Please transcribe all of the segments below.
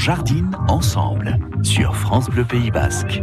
jardine ensemble sur France Bleu Pays Basque.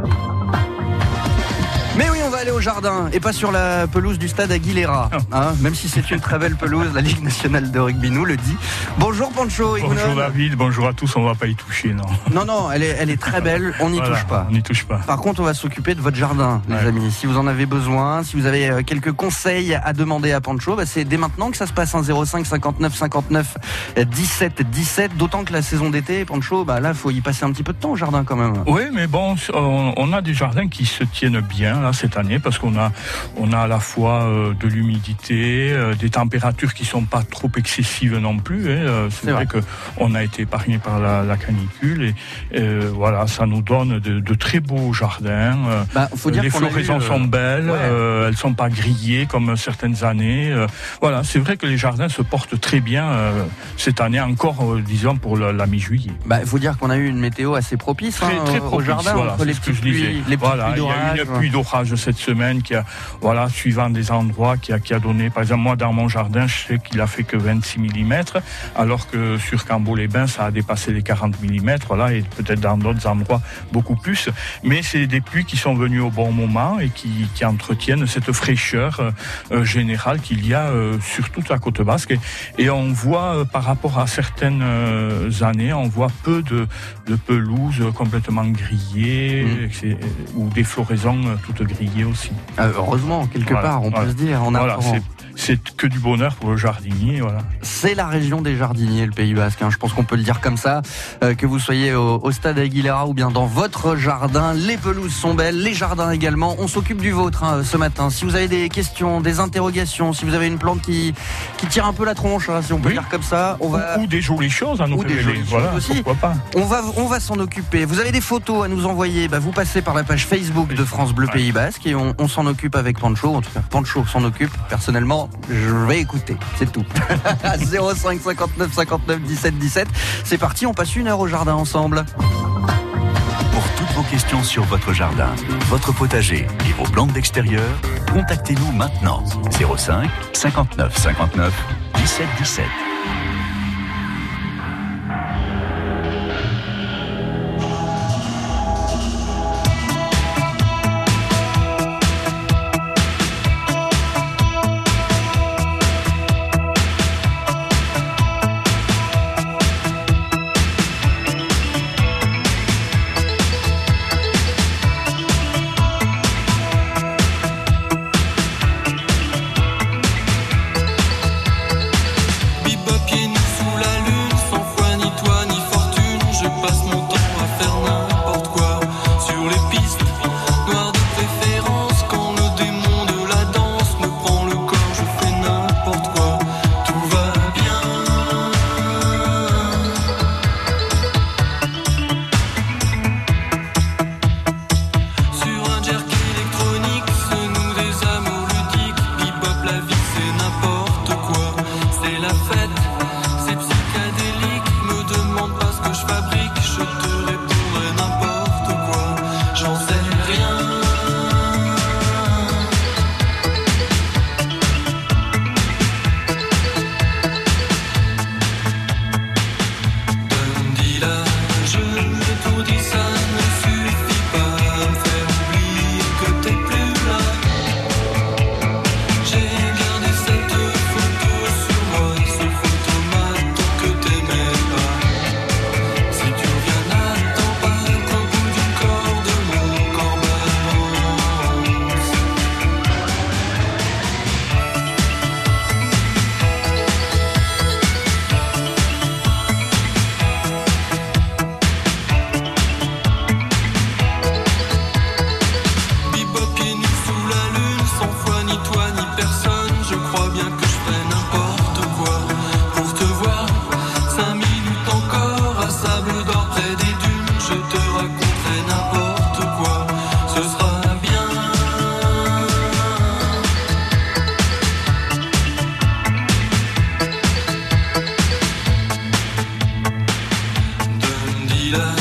Aller au jardin et pas sur la pelouse du stade Aguilera. Ah. hein, même si c'est une très belle pelouse, la Ligue nationale de rugby nous le dit. Bonjour Pancho. Bonjour. David, bonjour à tous, on va pas y toucher, non. Non, non, elle est, elle est très belle, on n'y Voilà, touche pas. On n'y touche pas. Par contre, on va s'occuper de votre jardin, les amis. Si vous en avez besoin, si vous avez euh, quelques conseils à demander à Pancho, bah, c'est dès maintenant que ça se passe. Un 05 59 59 euh, 17 17. D'autant que la saison d'été, Pancho, bah là, faut y passer un petit peu de temps au jardin quand même. Oui, mais bon, on, on a des jardins qui se tiennent bien là cette année parce qu'on a, on a à la fois euh, de l'humidité, euh, des températures qui sont pas trop excessives non plus. hein, euh, C'est vrai que on a été épargné par la, la canicule et voilà, ça nous donne de, de très beaux jardins. Bah, faut dire les qu'on eu, floraisons sont belles, ouais. euh, elles sont pas grillées comme certaines années. euh, voilà, c'est vrai que les jardins se portent très bien euh, cette année encore, disons pour la, la mi-juillet. Bah, faut dire qu'on a eu une météo assez propice, Très, hein, très au- jardin voilà, entre les petites pluies, les petites Voilà, pluies il y a eu une pluie d'orage cette semaine qui a, voilà, suivant des endroits, qui a, qui a donné, par exemple, moi dans mon jardin, je sais qu'il a fait que 26 mm, alors que sur Cambo-les-Bains, ça a dépassé les 40 mm, voilà, et peut-être dans d'autres endroits beaucoup plus. Mais c'est des pluies qui sont venues au bon moment et qui, qui entretiennent cette fraîcheur euh, euh, générale qu'il y a euh, sur toute la côte basque. Et, et on voit, euh, par rapport à certaines années, on voit peu de, de pelouses complètement grillées Mm. c'est- ou des floraisons toutes grillées aussi. Euh, heureusement, quelque Voilà, part, on voilà. peut se dire. En Voilà, apparent. C'est- que du bonheur pour le jardinier. Voilà. C'est la région des jardiniers, le Pays Basque. hein. Je pense qu'on peut le dire comme ça. Euh, que vous soyez au, au stade Aguilera ou bien dans votre jardin, les pelouses sont belles, les jardins également. On s'occupe du vôtre hein, ce matin. Si vous avez des questions, des interrogations, si vous avez une plante qui, qui tire un peu la tronche, hein, si on peut Oui. dire comme ça, on va. Ou, ou des jolies choses à nous Ou des jolies Voilà, choses aussi. pourquoi pas. On va, on va s'en occuper. Vous avez des photos à nous envoyer, bah, vous passez par la page Facebook de France Bleu Ouais. Pays Basque et on, on s'en occupe avec Pancho. En tout cas, Pancho s'en occupe. Personnellement, je vais écouter. C'est tout. 05 59 59 17 17. C'est parti, on passe une heure au jardin ensemble. Pour toutes vos questions sur votre jardin, votre potager et vos plantes d'extérieur, contactez-nous maintenant. 05 59 59 17 17. Sheila.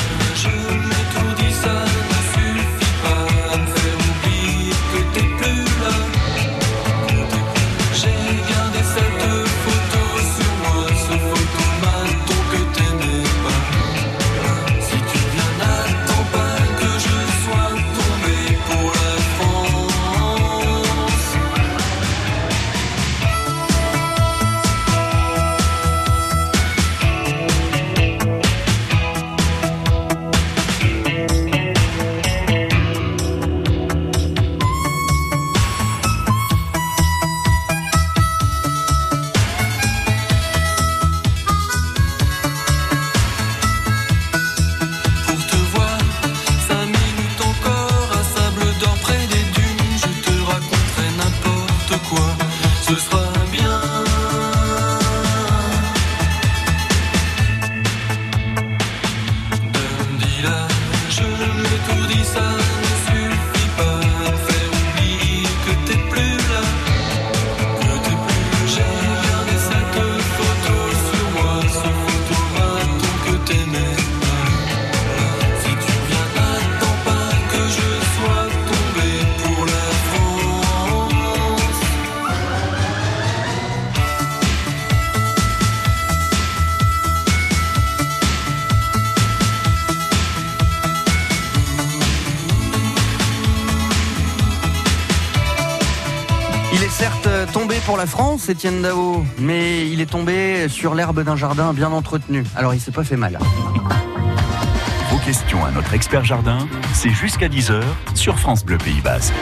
Il est certes tombé pour la France, Étienne Dao, mais il est tombé sur l'herbe d'un jardin bien entretenu. Alors il s'est pas fait mal. Vos questions à notre expert jardin, c'est jusqu'à 10h sur France Bleu Pays Basque.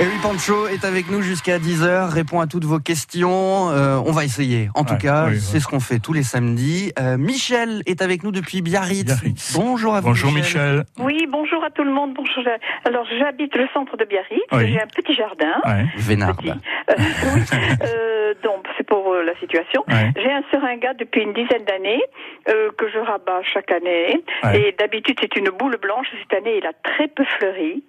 Harry Pancho est avec nous jusqu'à 10h, répond à toutes vos questions. Euh, on va essayer. En tout Ouais, cas, oui, c'est ouais. ce qu'on fait tous les samedis. Euh, Michel est avec nous depuis Biarritz. Biarritz. Bonjour à vous. Bonjour Michel. Oui, bonjour à tout le monde. Bonjour. Alors, j'habite le centre de Biarritz. Oui. J'ai un petit jardin. Ouais, Vénard. Petit. Euh, oui. Euh, donc, c'est pour euh, la situation. ouais, J'ai un seringa depuis une dizaine d'années euh, que je rabats chaque année. Ouais. Et d'habitude, c'est une boule blanche. Cette année, il a très peu fleuri.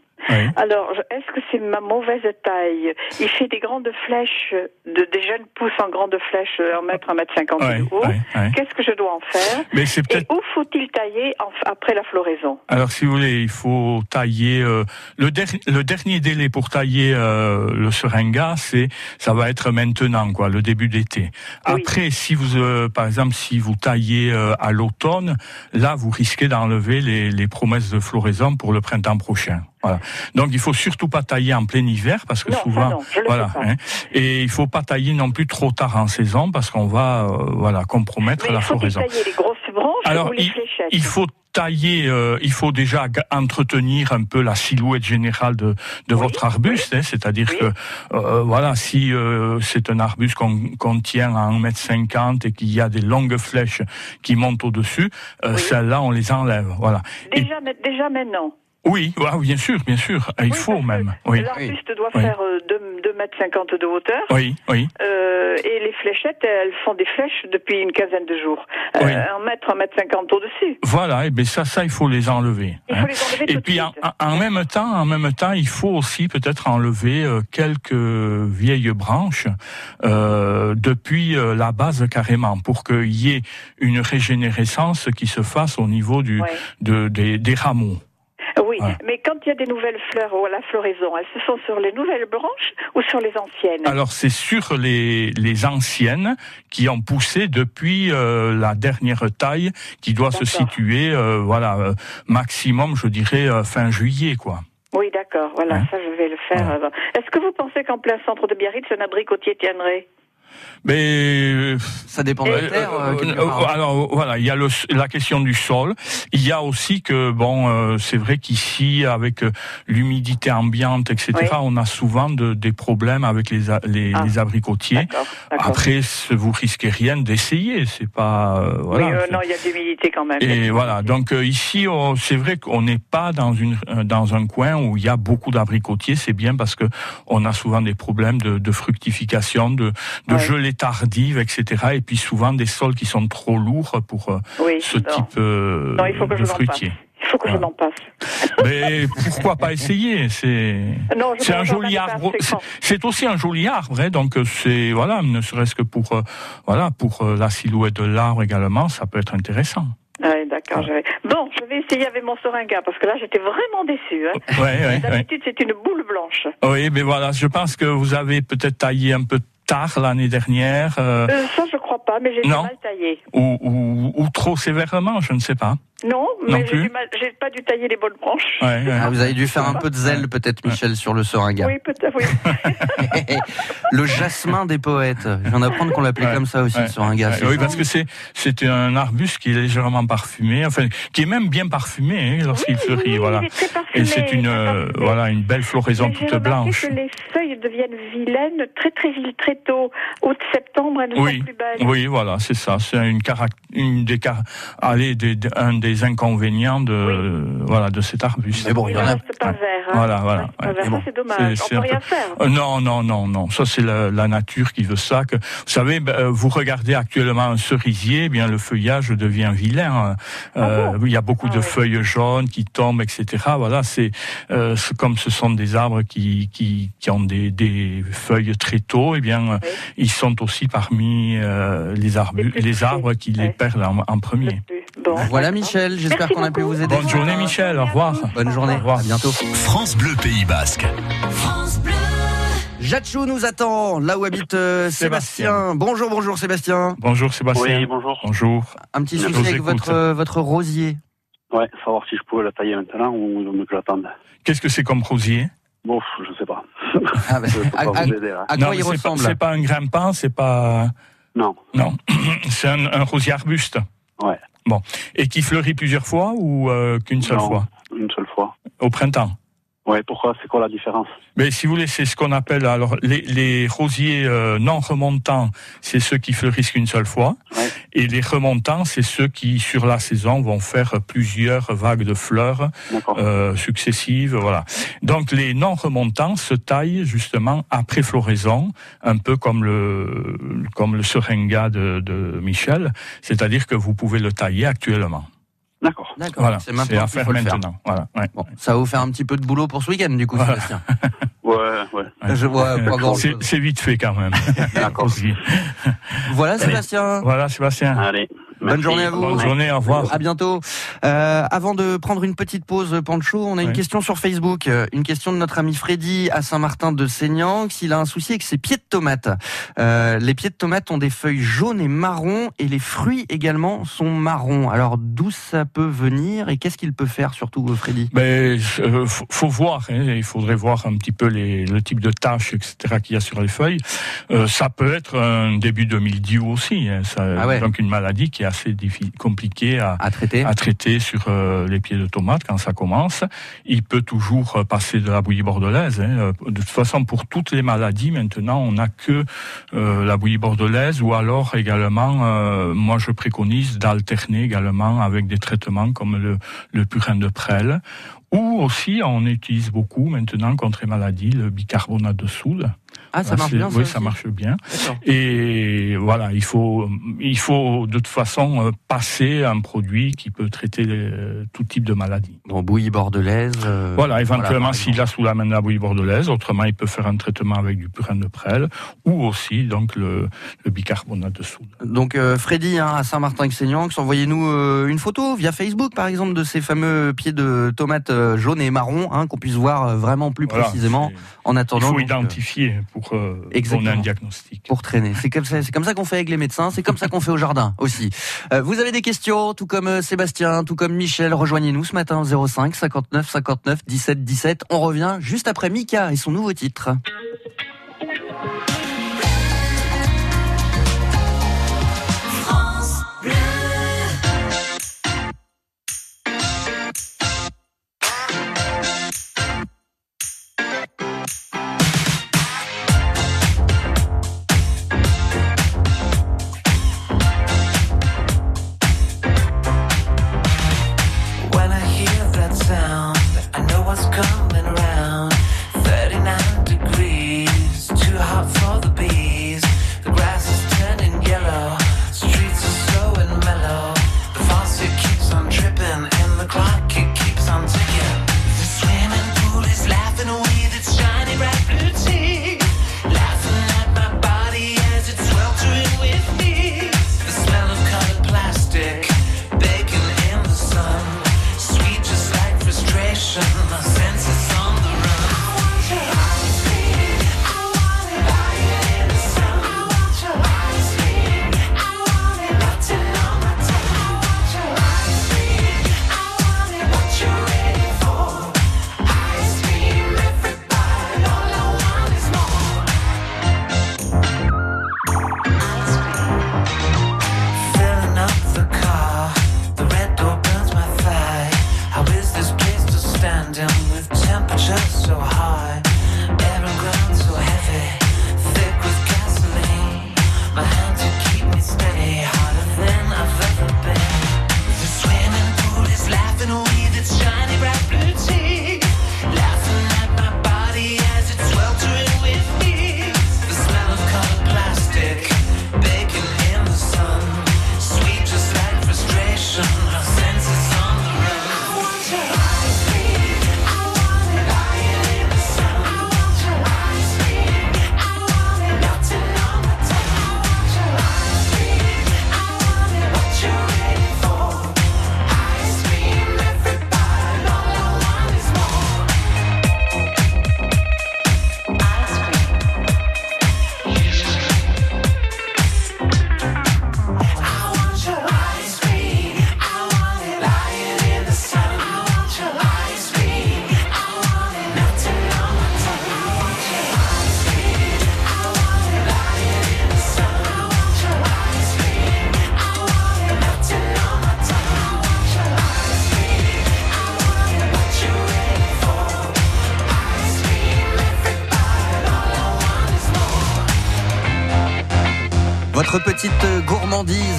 Alors, est-ce que c'est ma mauvaise taille? Il fait des grandes flèches, de, des jeunes pousses en grandes flèches, euh, en mètre, un mètre cinquante Ouais, de haut. ouais. Qu'est-ce que je dois en faire? Mais c'est Et où faut-il tailler en- après la floraison? Alors, si vous voulez, il faut tailler euh, le, der- le dernier délai pour tailler euh, le seringa, c'est ça va être maintenant, quoi, le début d'été. Oui. Après, si vous, euh, par exemple, si vous taillez euh, à l'automne, là, vous risquez d'enlever les, les promesses de floraison pour le printemps prochain. Voilà. Donc, il faut surtout pas tailler en plein hiver parce que Non, souvent, non, voilà. hein. et il faut pas tailler non plus trop tard en saison parce qu'on va, euh, voilà, compromettre Mais la il faut floraison. tailler les grosses branches Alors, ou les fléchettes Il faut tailler, euh, il faut déjà entretenir un peu la silhouette générale de, de Oui, votre arbuste, hein, c'est-à-dire Oui. que euh, voilà, si euh, c'est un arbuste qu'on qu'on tient à 1m50 et qu'il y a des longues flèches qui montent au-dessus, euh, celles-là on les enlève, voilà. Déjà, déjà maintenant. Oui, ah, bien sûr, bien sûr, il Oui, faut même, oui, L'arbuste doit Oui. faire 2 mètres 50 de hauteur. oui, oui, euh, et les fléchettes, elles font des flèches depuis une quinzaine de jours. Euh. Un mètre, un mètre cinquante au-dessus. voilà, et bien ça, ça il faut les enlever. Il hein. faut les enlever Et tout puis de en, suite. en- en même temps, en même temps, il faut aussi peut-être enlever euh, quelques vieilles branches euh, depuis euh, la base carrément, pour qu'il y ait une régénérescence qui se fasse au niveau du, de, des, des rameaux. Oui, Voilà. mais quand il y a des nouvelles fleurs ou à la floraison, elles se sont sur les nouvelles branches ou sur les anciennes Alors c'est sur les, les anciennes qui ont poussé depuis euh, la dernière taille, qui doit se situer, euh, voilà, euh, maximum, je dirais fin juillet, quoi. Oui, d'accord. Voilà, Hein ça, je vais le faire. Ouais. Est-ce que vous pensez qu'en plein centre de Biarritz, un abricotier tiendrait? Mais Ça dépend de la Euh, terre. euh, euh, alors voilà, il y a le, la question du sol. Il y a aussi que bon, euh, c'est vrai qu'ici avec l'humidité ambiante, etc., Oui. on a souvent de- des problèmes avec les, les, Ah. les abricotiers. Après, vous risquez rien d'essayer. C'est pas euh, voilà. oui, euh, non, il y a de l'humidité quand même. et voilà, donc euh, ici, on- c'est vrai qu'on n'est pas dans une dans un coin où il y a beaucoup d'abricotiers. C'est bien parce que on a souvent des problèmes de, de fructification, de, de Ouais. gelée tardive, etc. Et puis souvent des sols qui sont trop lourds pour euh, Oui, ce non. type euh, Non, il faut que de je fruitier. Il faut que je m'en passe. Mais pourquoi pas essayer? C'est un joli arbre. C'est- aussi un joli arbre, hein, donc euh, c'est voilà, ne serait-ce que pour euh, voilà pour euh, la silhouette de l'arbre également, ça peut être intéressant. Ouais, d'accord. Bon, je vais essayer avec mon seringa parce que là, j'étais vraiment déçue. Hein. Ouais. D'habitude, c'est une boule blanche. Oui, mais voilà, je pense que vous avez peut-être taillé un peu tard l'année dernière, euh, Euh, ça, je crois pas, mais j'ai mal taillé. ou, ou, ou trop sévèrement, je ne sais pas. Non, mais j'ai pas dû tailler les bonnes branches. Ouais, ouais. Ah, vous avez dû faire un peu de zèle peut-être, Michel, sur le seringa. Oui, peut-être, oui. le jasmin des poètes. Je viens d'apprendre qu'on l'appelait Ouais, comme ça aussi, ouais, le seringa. Ouais, c'est oui, ça parce que c'est un arbuste qui est légèrement parfumé, enfin qui est même bien parfumé hein, lorsqu'il Oui, fleurit, oui, voilà. Et c'est une euh, voilà une belle floraison toute blanche. que les feuilles deviennent vilaines très très très tôt. Août, septembre, elles Oui, sont plus belles. Oui, voilà, c'est ça. C'est une une des car- allez, des- des- un des des inconvénients de voilà de cet arbuste. Mais bon, il y en a- reste pas vert. hein. Voilà, voilà, Ouais, pas ouais. vert. Mais bon, Ça, c'est dommage. c'est- On peut rien peu- faire. Euh, non, non, non, non. Ça, c'est la, la nature qui veut ça. Que, vous savez, ben, euh, vous regardez actuellement un cerisier, eh bien le feuillage devient vilain. Euh, Ah bon il y a beaucoup Ah de ouais. feuilles jaunes qui tombent, etc. Voilà, c'est euh, c'est comme ce sont des arbres qui qui, qui ont des, des feuilles très tôt. Eh bien, Oui. ils sont aussi parmi euh, les, arbus, Les arbres qui les perdent en, en premier. Bon, Voilà d'accord. Michel, j'espère qu'on a pu vous aider. Bonne journée, Michel. Au revoir. Bonne journée, Au revoir. à bientôt. France Bleu Pays Basque. Jatchou nous attend, là où habite euh, Sébastien. Sébastien. Bonjour, bonjour Sébastien. Bonjour Sébastien. Oui, bonjour. Bonjour. Un petit souci avec votre, euh, votre rosier. Ouais, savoir si je pouvais la tailler maintenant ou mieux que j'attende. Qu'est-ce que c'est comme rosier? Bon, je sais pas. Ah, bah, à, pas à- vous aider à Non, quoi mais il c'est pas- ressemble? C'est pas un grimpant, c'est pas. Non. Non, c'est un, un rosier arbuste. Ouais. Bon. Et qui fleurit plusieurs fois ou euh, qu'une seule Non. fois? Une seule fois. Au printemps? Ouais, pourquoi? C'est quoi la différence? Mais si vous voulez, c'est ce qu'on appelle alors les, les rosiers euh, non remontants, c'est ceux qui fleurissent qu'une seule fois, Ouais. et les remontants, c'est ceux qui sur la saison vont faire plusieurs vagues de fleurs euh, successives, voilà. Donc les non remontants se taillent justement après floraison, un peu comme le comme le seringa de, de Michel, c'est-à-dire que vous pouvez le tailler actuellement. D'accord. D'accord, Voilà, c'est c'est maintenant à qu'il faire faut le faire. maintenant. Voilà, ouais. Bon, ça va vous faire un petit peu de boulot pour ce week-end, du coup, Voilà. Sébastien. Ouais, ouais. Je vois pas grand C'est c'est vite fait quand même. D'accord. Voilà, Sébastien. Voilà, Sébastien. Allez. Bonne journée à vous. Bonne journée, au revoir. À bientôt. Euh, avant de prendre une petite pause, Pancho, on a une question sur Facebook. Euh, Une question de notre ami Freddy à Saint-Martin de Seignan. S'il a un souci avec ses pieds de tomates. Euh, les pieds de tomates ont des feuilles jaunes et marrons et les fruits également sont marrons. Alors d'où ça peut venir et qu'est-ce qu'il peut faire surtout, euh, Freddy? Ben, euh, faut, faut voir. hein, il faudrait voir un petit peu les, le type de taches, etc. qu'il y a sur les feuilles. Euh, ça peut être un début de mildiou aussi. hein, ça, Ah ouais. Donc une maladie qui est assez compliquée à, À traiter à traiter sur euh, les pieds de tomates quand ça commence. Il peut toujours euh, passer de la bouillie bordelaise. hein. Euh, De toute façon, pour toutes les maladies, maintenant, on n'a que euh, la bouillie bordelaise ou alors également, euh, moi je préconise d'alterner également avec des traitements comme le, le purin de prêle. Ou aussi, on utilise beaucoup maintenant contre les maladies le bicarbonate de soude. Ah, ça marche bien. Oui, ça marche bien. Et voilà, il faut, il faut de toute façon euh, passer un produit qui peut traiter euh, tout type de maladie. Bon, bouillie bordelaise. euh, Voilà, éventuellement s'il a sous la main de la bouillie bordelaise, autrement il peut faire un traitement avec du purin de prêle ou aussi donc le, le bicarbonate de soude. Donc euh, Freddy hein, à Saint-Martin-Exignan, envoyez-nous euh, une photo via Facebook par exemple de ces fameux pieds de tomates jaunes et marrons, hein, qu'on puisse voir vraiment plus Voilà, précisément en il attendant. faut donc, euh, identifier pour euh, donner Exactement. un diagnostic. pour traîner. C'est comme ça, c'est comme ça qu'on fait avec les médecins, c'est comme ça qu'on fait au jardin aussi. Euh, vous avez des questions, tout comme euh, Sébastien, tout comme Michel, rejoignez-nous ce matin 05 59 59 17 17. On revient juste après Mika et son nouveau titre.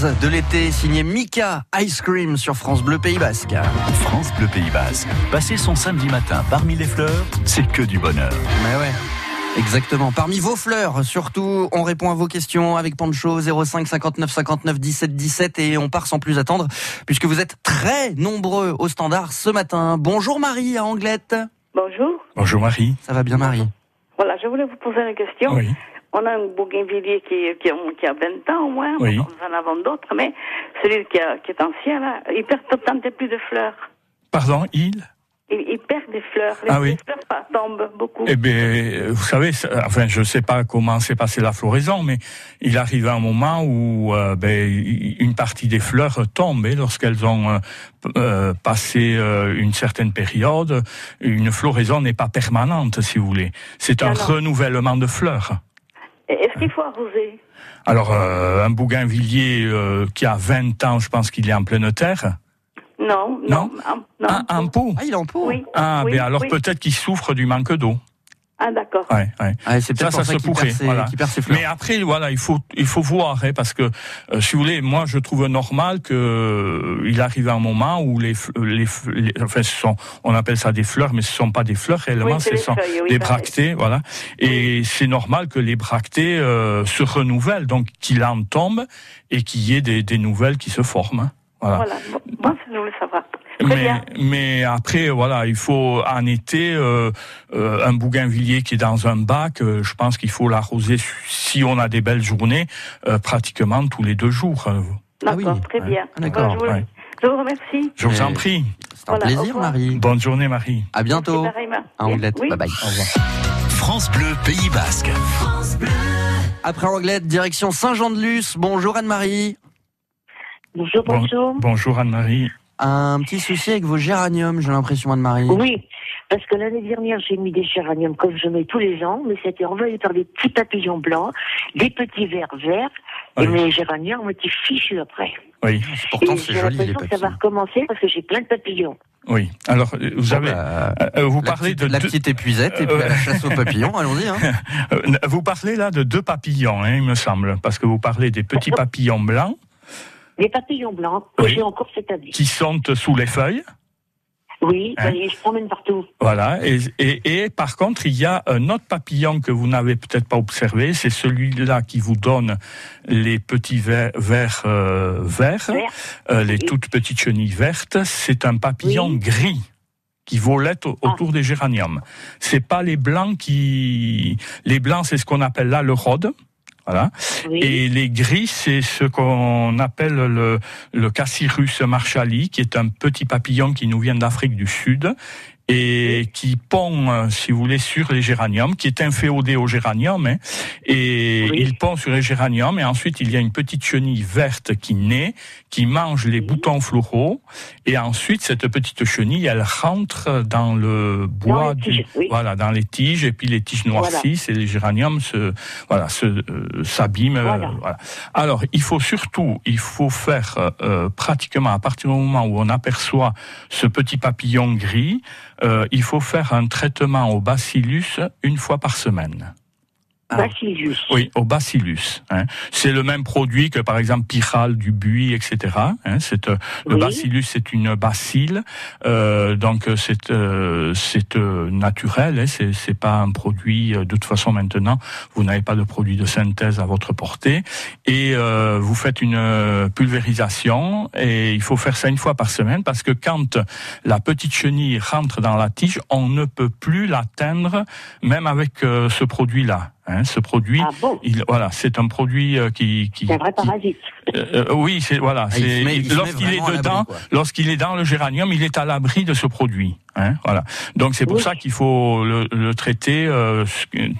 De l'été signée Mika Ice Cream sur France Bleu Pays Basque. France Bleu Pays Basque. Passer son samedi matin parmi les fleurs, c'est que du bonheur. Mais ouais. Exactement. Parmi vos fleurs, surtout, on répond à vos questions avec Pancho 05 59 59 17 17 et on part sans plus attendre puisque vous êtes très nombreux au standard ce matin. Bonjour Marie à Anglette. Bonjour. Bonjour Marie. Ça va bien Marie? Voilà, je voulais vous poser une question. Oui. On a un bougainvillier qui, qui, a- qui a 20 ans au moins, Oui. nous en avons d'autres, mais celui qui, a- qui est ancien, là, il perd tout le temps plus de fleurs. Pardon, il? Il, il perd des fleurs. Les, Ah oui. fleurs pas- tombent beaucoup. Eh bien, vous savez, enfin, je ne sais pas comment s'est passée la floraison, mais il arrive un moment où euh, ben, une partie des fleurs tombe et lorsqu'elles ont euh, euh, passé euh, une certaine période. Une floraison n'est pas permanente, si vous voulez. C'est un non. renouvellement de fleurs. Est-ce qu'il faut arroser Alors, euh, un bougainvillier euh, qui a 20 ans, je pense qu'il est en pleine terre. Non, Non. non. en- non. Un, un pot Ah, il est en pot Oui. Ah, oui, ben alors oui. peut-être qu'il souffre du manque d'eau. Ah, d'accord. Ouais, ouais. Ah, c'est peut-être Ça, ça ça se pourrait. perd, ses- voilà. qu'il perd ses fleurs. Mais après, voilà, il faut, il faut voir, hein, parce que, euh, si vous voulez, moi, je trouve normal que euh, il arrive un moment où les, f- les, enfin, ce sont, on appelle ça des fleurs, mais ce sont pas des fleurs réellement, Oui, ce sont feuilles, oui, des pareil. bractées, voilà. Et c'est normal que les bractées euh, se renouvellent, donc qu'il en tombe et qu'il y ait des, des nouvelles qui se forment. hein. Voilà. Voilà. Bon, Moi, je voulais savoir. Très Mais, bien. mais après, voilà, il faut en été euh, euh, un bougainvillier qui est dans un bac. euh, je pense qu'il faut l'arroser si on a des belles journées, euh, pratiquement tous les deux jours. euh. Ah oui, D'accord, très bien. Ah, d'accord, je, vous, ouais. je vous remercie. Je vous en prie. C'est un Voilà, plaisir. Marie. Bonne journée, Marie. À bientôt. À Anglette. Oui. Bye bye. Au revoir. France Bleu Pays Basque. Après Anglette, direction Saint-Jean-de-Luz. Bonjour Anne-Marie. Bonjour, Bon- bonjour. bonjour Anne-Marie. Un petit souci avec vos géraniums, j'ai l'impression Anne-Marie. Oui, parce que l'année dernière, j'ai mis des géraniums comme je mets tous les ans, mais c'était envahi par des petits papillons blancs, des petits vers verts, Oui. et mes géraniums ont été fichus après. Oui, Pourtant c'est j'ai joli les l'impression que ça va papillons. recommencer parce que j'ai plein de papillons. oui. Alors, euh, vous Bon, avez, bah, euh, vous la parlez petite, de la deux- petite épuisette et puis Euh, à la chasse aux papillons, allons-y. Hein. euh, vous parlez là de deux papillons, hein, il me semble, parce que vous parlez des petits papillons blancs Des papillons blancs que Oui. j'ai encore cette année. qui sont sous les feuilles. Oui, Hein ben, ils se promènent partout. Voilà. Et, et, et par contre, il y a un autre papillon que vous n'avez peut-être pas observé. C'est celui-là qui vous donne les petits vers, vers euh, verts, Vert. euh, les Oui. toutes petites chenilles vertes. C'est un papillon Oui. gris qui volette Ah. autour des géraniums. C'est pas les blancs qui, les blancs, c'est ce qu'on appelle là le rôde. Voilà. Oui. Et les gris, c'est ce qu'on appelle le, le Cassirus marshali, qui est un petit papillon qui nous vient d'Afrique du Sud et qui pond, euh, si vous voulez, sur les géraniums, qui est inféodé au géranium. hein. et Oui. il pond sur les géraniums, et ensuite il y a une petite chenille verte qui naît, qui mange les boutons floraux, et ensuite cette petite chenille, elle rentre dans le bois, du, oui. voilà, dans les tiges, et puis les tiges noircissent, et les géraniums se, voilà, se, euh, s'abîment. euh, Voilà. Alors, il faut surtout, il faut faire euh, pratiquement à partir du moment où on aperçoit ce petit papillon gris, il faut faire un traitement au bacillus une fois par semaine. Ah. Bacillus. Oui, au bacillus. hein. C'est le même produit que par exemple Piral, du buis, etc. hein. C'est euh, le bacillus, c'est une bacille, euh, donc euh, c'est euh, c'est euh, naturel. Hein. C'est c'est pas un produit. euh, de toute façon, maintenant, vous n'avez pas de produit de synthèse à votre portée et euh, vous faites une pulvérisation et il faut faire ça une fois par semaine parce que quand la petite chenille rentre dans la tige, on ne peut plus l'atteindre même avec ce produit-là. Hein. Ce produit, Ah bon il, voilà, c'est un produit euh, qui, qui, C'est un vrai qui- parasite. euh, euh, oui, c'est voilà. Ah, lorsqu'il est dedans, lorsqu'il est dans le géranium, il est à l'abri de ce produit. Hein, voilà. Donc c'est pour Oui. ça qu'il faut le, le traiter euh,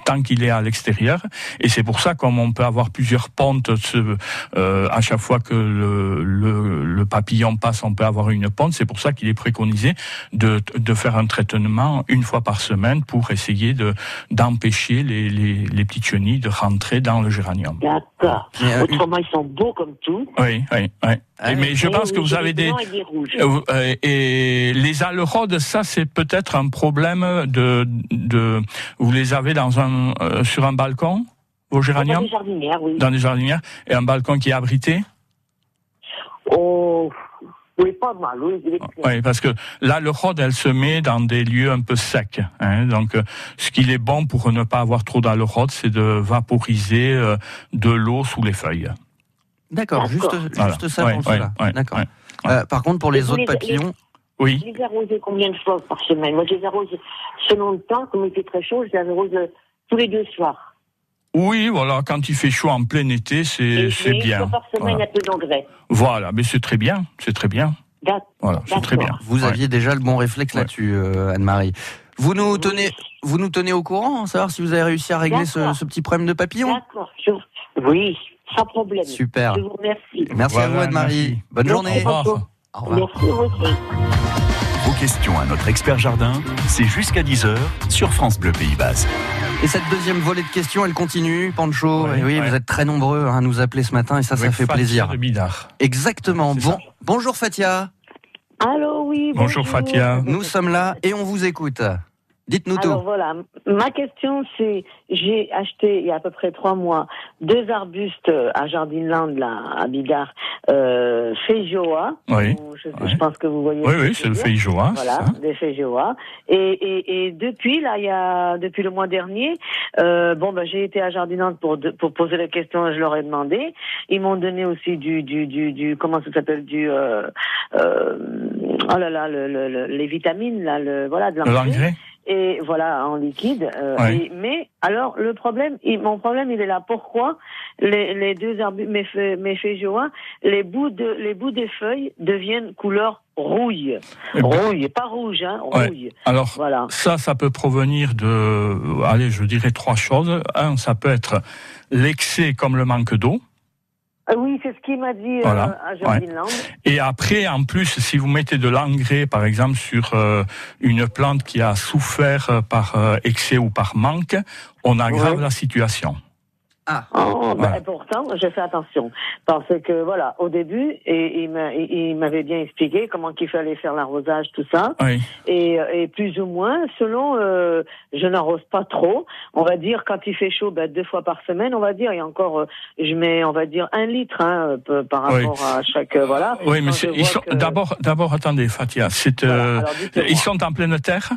tant qu'il est à l'extérieur. Et c'est pour ça, comme on peut avoir plusieurs pontes, ce- euh, à chaque fois que le, le, le papillon passe, on peut avoir une ponte. C'est pour ça qu'il est préconisé de, de faire un traitement une fois par semaine pour essayer de d'empêcher les, les, les petites chenilles de rentrer dans le géranium. D'accord. Mais, euh, Autrement, ils sont beaux comme tout. Oui, oui, oui. Ah, mais je pense que vous avez des des euh, euh, et les aleurodes, ça c'est peut-être un problème de de vous les avez dans un euh, sur un balcon. vos Dans géraniums? les jardinières, oui. Dans les jardinières Et un balcon qui est abrité? Oh, oui, pas mal, oui. clair. Oui, parce que là, le elle se met dans des lieux un peu secs. hein. donc, euh, ce qu'il est bon pour ne pas avoir trop dans le rhode, c'est de vaporiser de l'eau sous les feuilles. D'accord, juste, D'accord. juste Voilà. ça Ouais, pour ouais, cela. ouais, D'accord. ouais. Euh, par contre, pour les autres les- papillons, Oui. Je les arrose combien de fois par semaine? Moi, je les arrose selon le temps, comme il fait très chaud, je les arrose euh, tous les deux soirs. Oui, voilà, quand il fait chaud en plein été, c'est bien. fois par semaine, Voilà. un peu d'engrais. Voilà, mais c'est très bien, c'est très bien. Voilà, c'est très bien. Vous Ouais. aviez déjà le bon réflexe Ouais. là-dessus, euh, Anne-Marie. Vous nous tenez, vous nous tenez au courant, savoir si vous avez réussi à régler ce, ce petit problème de papillon? D'accord. je- Oui, sans problème. Super. Je vous remercie. Merci à Voilà, vous, Anne-Marie. Bonne Merci. journée. Au revoir. Au revoir. Merci vous aussi. Vos questions à notre expert jardin, c'est jusqu'à 10h sur France Bleu Pays Basque. Et cette deuxième volée de questions, elle continue, Pancho. Ouais, et oui, ouais. vous êtes très nombreux à nous appeler ce matin et ça, ça fait Fatia plaisir. de Bidart. Exactement. Bon, ça. bonjour Fatia. Allô, oui. Bonjour, Fatia. Nous sommes là et on vous écoute. Dites-nous Alors tout. voilà, ma question c'est, j'ai acheté il y a à peu près trois mois deux arbustes à Jardinland, là, à Bigard, euh, Feijoa. Oui. Ou Je, je pense que vous voyez. Oui, oui, c'est le feijoa. Voilà, ça. des Feijoa. Et, et, et depuis là, il y a depuis le mois dernier, euh, bon ben j'ai été à Jardinland pour de- pour poser la question, je leur ai demandé. Ils m'ont donné aussi du du du, du comment ça s'appelle du euh, euh, oh là là le, le- le- les vitamines là le voilà de L'engrais et voilà en liquide. euh, Ouais. et- mais alors le problème, il- mon problème, il est là. Pourquoi les, les deux arbustes, mes, les bouts de les bouts des feuilles deviennent couleur rouille, Eh ben, rouille, pas rouge, hein, Ouais. rouille. Alors, Voilà. ça, ça peut provenir de, allez, je dirais trois choses. Un, ça peut être l'excès comme le manque d'eau. Ah oui, c'est ce qu'il m'a dit euh, à Jardinland. Et après, en plus, si vous mettez de l'engrais, par exemple, sur euh, une plante qui a souffert euh, par euh, excès ou par manque, on aggrave Ouais. la situation. Ah, Oh, ben, pourtant, je fais attention parce que voilà, au début, et, il m'a- il il m'avait bien expliqué comment qu'il fallait faire l'arrosage, tout ça. Oui. et, et plus ou moins selon euh, je n'arrose pas trop on va dire quand il fait chaud ben, deux fois par semaine on va dire et encore euh, je mets on va dire un litre hein, peu- par Oui. rapport à chaque euh, voilà Oui, mais que- d'abord, d'abord, attendez, Fatia, c'est, Voilà, euh, ils sont en pleine terre?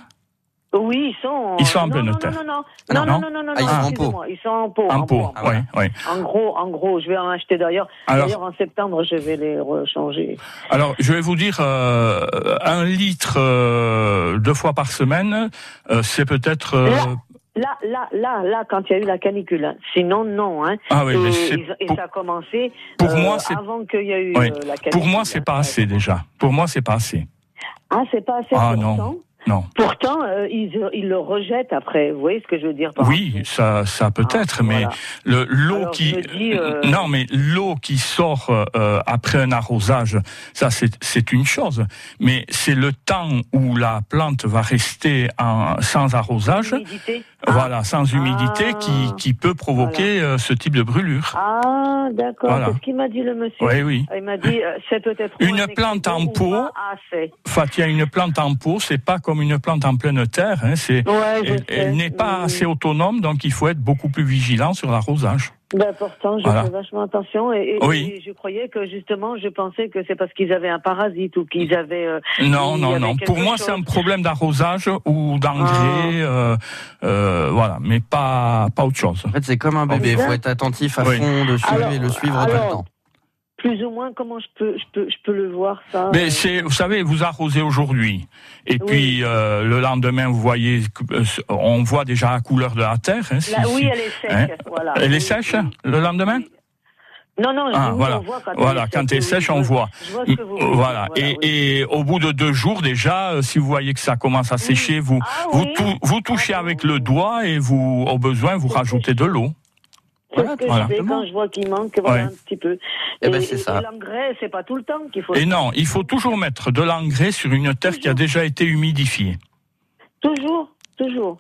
Oui ils sont Ils sont en non, pleine non, non non non non non, non non non Ah, ils non, sont en pot. ils sont en pot En pot, oui, oui. en gros en gros je vais en acheter d'ailleurs Alors- d'ailleurs en septembre je vais les rechanger Alors, je vais vous dire, euh, un litre euh, deux fois par semaine, euh, c'est peut-être. euh, Là, là, là, là, quand il y a eu la canicule. hein. Sinon, non. Hein. ah oui, et, mais et- ça a commencé pour euh, moi, c'est avant qu'il y a eu Oui. euh, la canicule. pour moi, c'est pas assez déjà. Pour moi, c'est pas assez. Ah, c'est pas assez. Ah, pourtant, non. Non. Pourtant, euh, ils, ils le rejettent après. Vous voyez ce que je veux dire par Oui, ça, ça peut Ah, être, mais voilà. le l'eau qui dis, euh, non, mais l'eau qui sort euh, après un arrosage, ça c'est une chose, mais c'est le temps où la plante va rester en, sans arrosage, Humidité. Ah. voilà, sans humidité, Ah. qui qui peut provoquer euh, ce type de brûlure. Ah, d'accord. Voilà. C'est ce qu'il m'a dit le monsieur. Oui, oui. Il m'a dit, euh, c'est peut-être Une plante en pot. Fatia, une plante en pot, c'est pas comme une plante en pleine terre, hein, c'est Ouais, elle, n'est pas assez autonome, donc il faut être beaucoup plus vigilant sur l'arrosage. Ben, pourtant, je Voilà. fais vachement attention et, et- Oui. et je croyais que justement, je pensais que c'est parce qu'ils avaient un parasite ou qu'ils avaient. euh, Non, non, non. Pour moi, chose. c'est un problème d'arrosage ou d'engrais, Ah. euh, euh, voilà, mais pas pas autre chose. en fait, c'est comme un bébé. Il faut être attentif à Oui. fond dessus Alors, et le suivre tout le alors, temps. Plus ou moins, comment je peux, je peux, je peux le voir ça Mais euh, c'est, vous savez, vous arrosez aujourd'hui, et puis euh, le lendemain, vous voyez, euh, on voit déjà la couleur de la terre. hein, Là, oui, elle est sèche. hein? voilà. Elle est sèche oui. le lendemain? Non, non, Ah, voilà. on voit quand Voilà, elle est quand elle est sèche, on voit. Voilà. Et, oui. et au bout de deux jours déjà, euh, si vous voyez que ça commence à sécher, vous Ah vous, oui. tou- vous touchez Ah, avec le doigt et vous, au besoin, vous rajoutez de l'eau. C'est Voilà, ce que voilà. je fais quand je vois qu'il manque voilà, Ouais. un petit peu. Eh ben, c'est ça. et l'engrais, c'est pas tout le temps qu'il faut. Et non, il faut toujours mettre de l'engrais sur une terre qui a déjà été humidifiée. Toujours, toujours.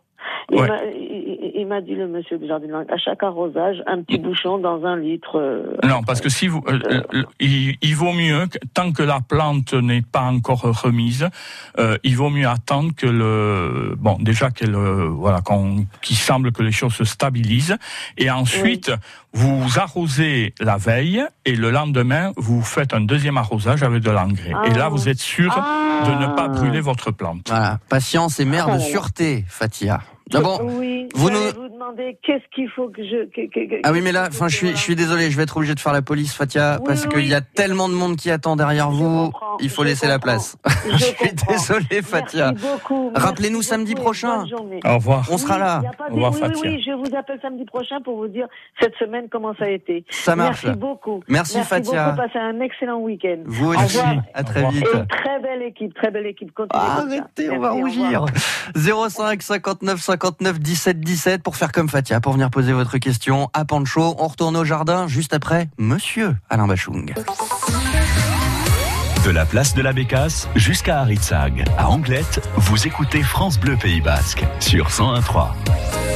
Il Ouais. Il- m'a dit, le monsieur du jardin, à chaque arrosage, un petit bouchon dans un litre. euh, Non, parce que si vous, euh, euh, il, il vaut mieux tant que la plante n'est pas encore remise, euh, il vaut mieux attendre que le, bon, déjà qu'elle, euh, voilà, qu'on, qu'il semble que les choses se stabilisent, et ensuite vous arrosez la veille et le lendemain vous faites un deuxième arrosage avec de l'engrais. Et là Ah. vous êtes sûr Ah. de ne pas brûler votre plante. Voilà, patience et mère de là. sûreté, Fatia. Ah bon oui, vous nous- vous demander qu'est-ce qu'il faut que je. que- que- que- Ah oui, mais là, enfin, je suis, je suis désolé, je vais être obligé de faire la police, Fatia, Oui, parce oui, qu'il y a tellement de monde qui attend derrière Je vous. Il faut laisser la place. Je Je suis désolé, Fatia. Merci beaucoup. merci Rappelez-nous samedi prochain. Au revoir. On sera là. Au revoir, oui, oui, Fatia. oui, je vous appelle samedi prochain pour vous dire cette semaine comment ça a été. Ça marche. Merci beaucoup. Merci, Fatia. beaucoup. Passez un excellent week-end. Vous Au aussi. revoir. À très vite. Et une très belle équipe, très belle équipe. Continuez. Arrêtez, on va Merci, rougir. revoir. 05 59 59 17 17 pour faire comme Fatia, pour venir poser votre question à Pancho. On retourne au jardin juste après Monsieur Alain Bachung. De la place de la Bécasse jusqu'à Aritzag, à Anglette, vous écoutez France Bleu Pays Basque sur 101.3.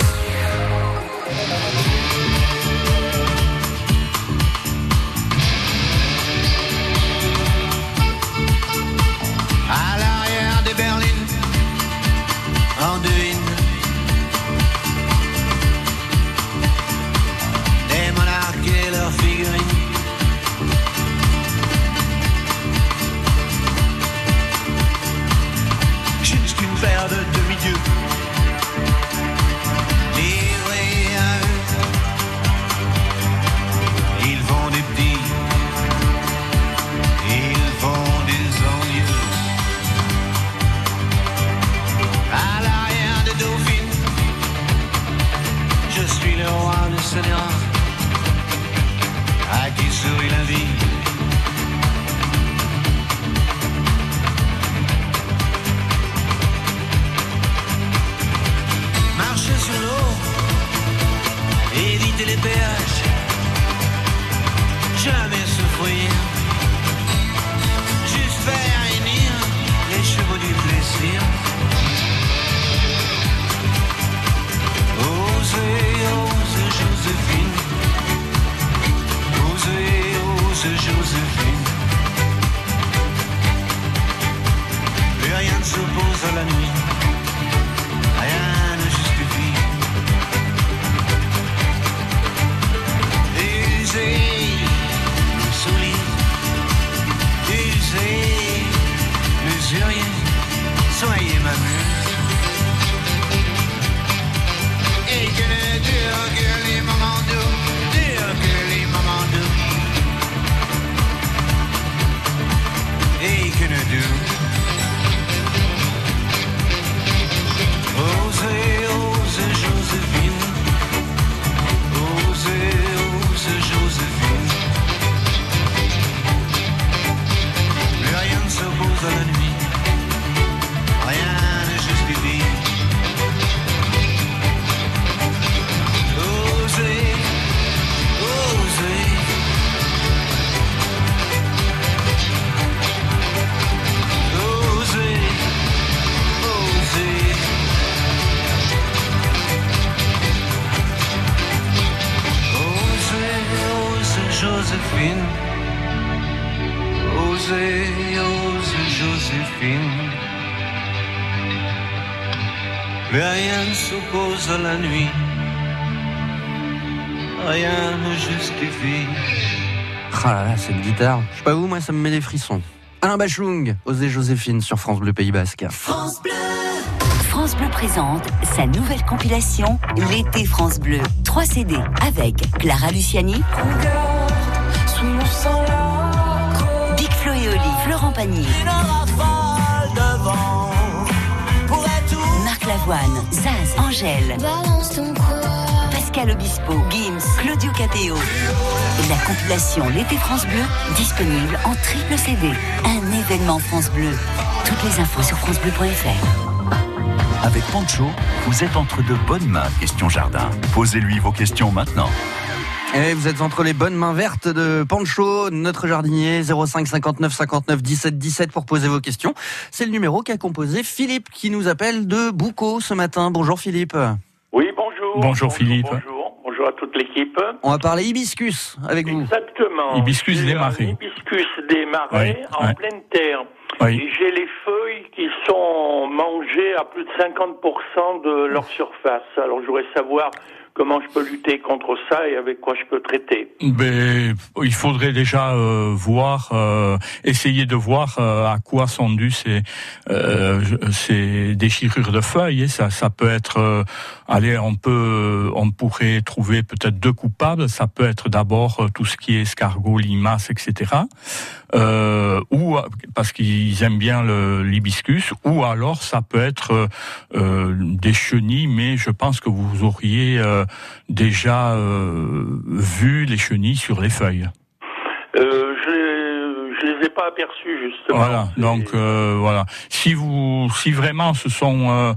rien ne s'oppose à la nuit. Rien ne justifie. Ah là là, cette guitare. Je sais pas vous, moi, ça me met des frissons. Alain Bachung, Osez Joséphine sur France Bleu Pays Basque. France Bleu présente sa nouvelle compilation L'été France Bleu. 3 CD avec Clara Luciani, Big Flo et Oli, Florent Pagny, Zaz, Angèle, Pascal Obispo, Gims, Claudio Capéo. La compilation L'été France Bleu, disponible en triple CD. Un événement France Bleu. Toutes les infos sur francebleu.fr. Avec Pancho, vous êtes entre de bonnes mains, question jardin. Posez-lui vos questions maintenant. Et vous êtes entre les bonnes mains vertes de Pancho, notre jardinier, 05 59 59 17 17 pour poser vos questions. C'est le numéro qu'a composé Philippe qui nous appelle de Boucault ce matin. Bonjour Philippe. Oui, bonjour. Bonjour, Philippe. Bonjour. Bonjour à toute l'équipe. On va parler hibiscus avec vous. Exactement. Hibiscus des marais. Hibiscus des marais Oui, en ouais. pleine terre. Oui. Et j'ai les feuilles qui sont mangées à plus de 50% de leur surface. Alors je voudrais savoir comment je peux lutter contre ça et avec quoi je peux traiter. Ben, il faudrait déjà euh, voir, euh, essayer de voir euh, à quoi sont dues ces, euh, ces déchirures de feuilles. Et ça, ça peut être, euh, allez, on peut, on pourrait trouver peut-être deux coupables. Ça peut être d'abord euh, tout ce qui est escargot, limaces, etc. Euh, ou parce qu'ils aiment bien l'hibiscus, ou alors ça peut être euh, euh, des chenilles, mais je pense que vous auriez euh, déjà euh, vu les chenilles sur les feuilles. Aperçus justement. Voilà, donc euh, voilà. Si vous, si vraiment ce sont, euh,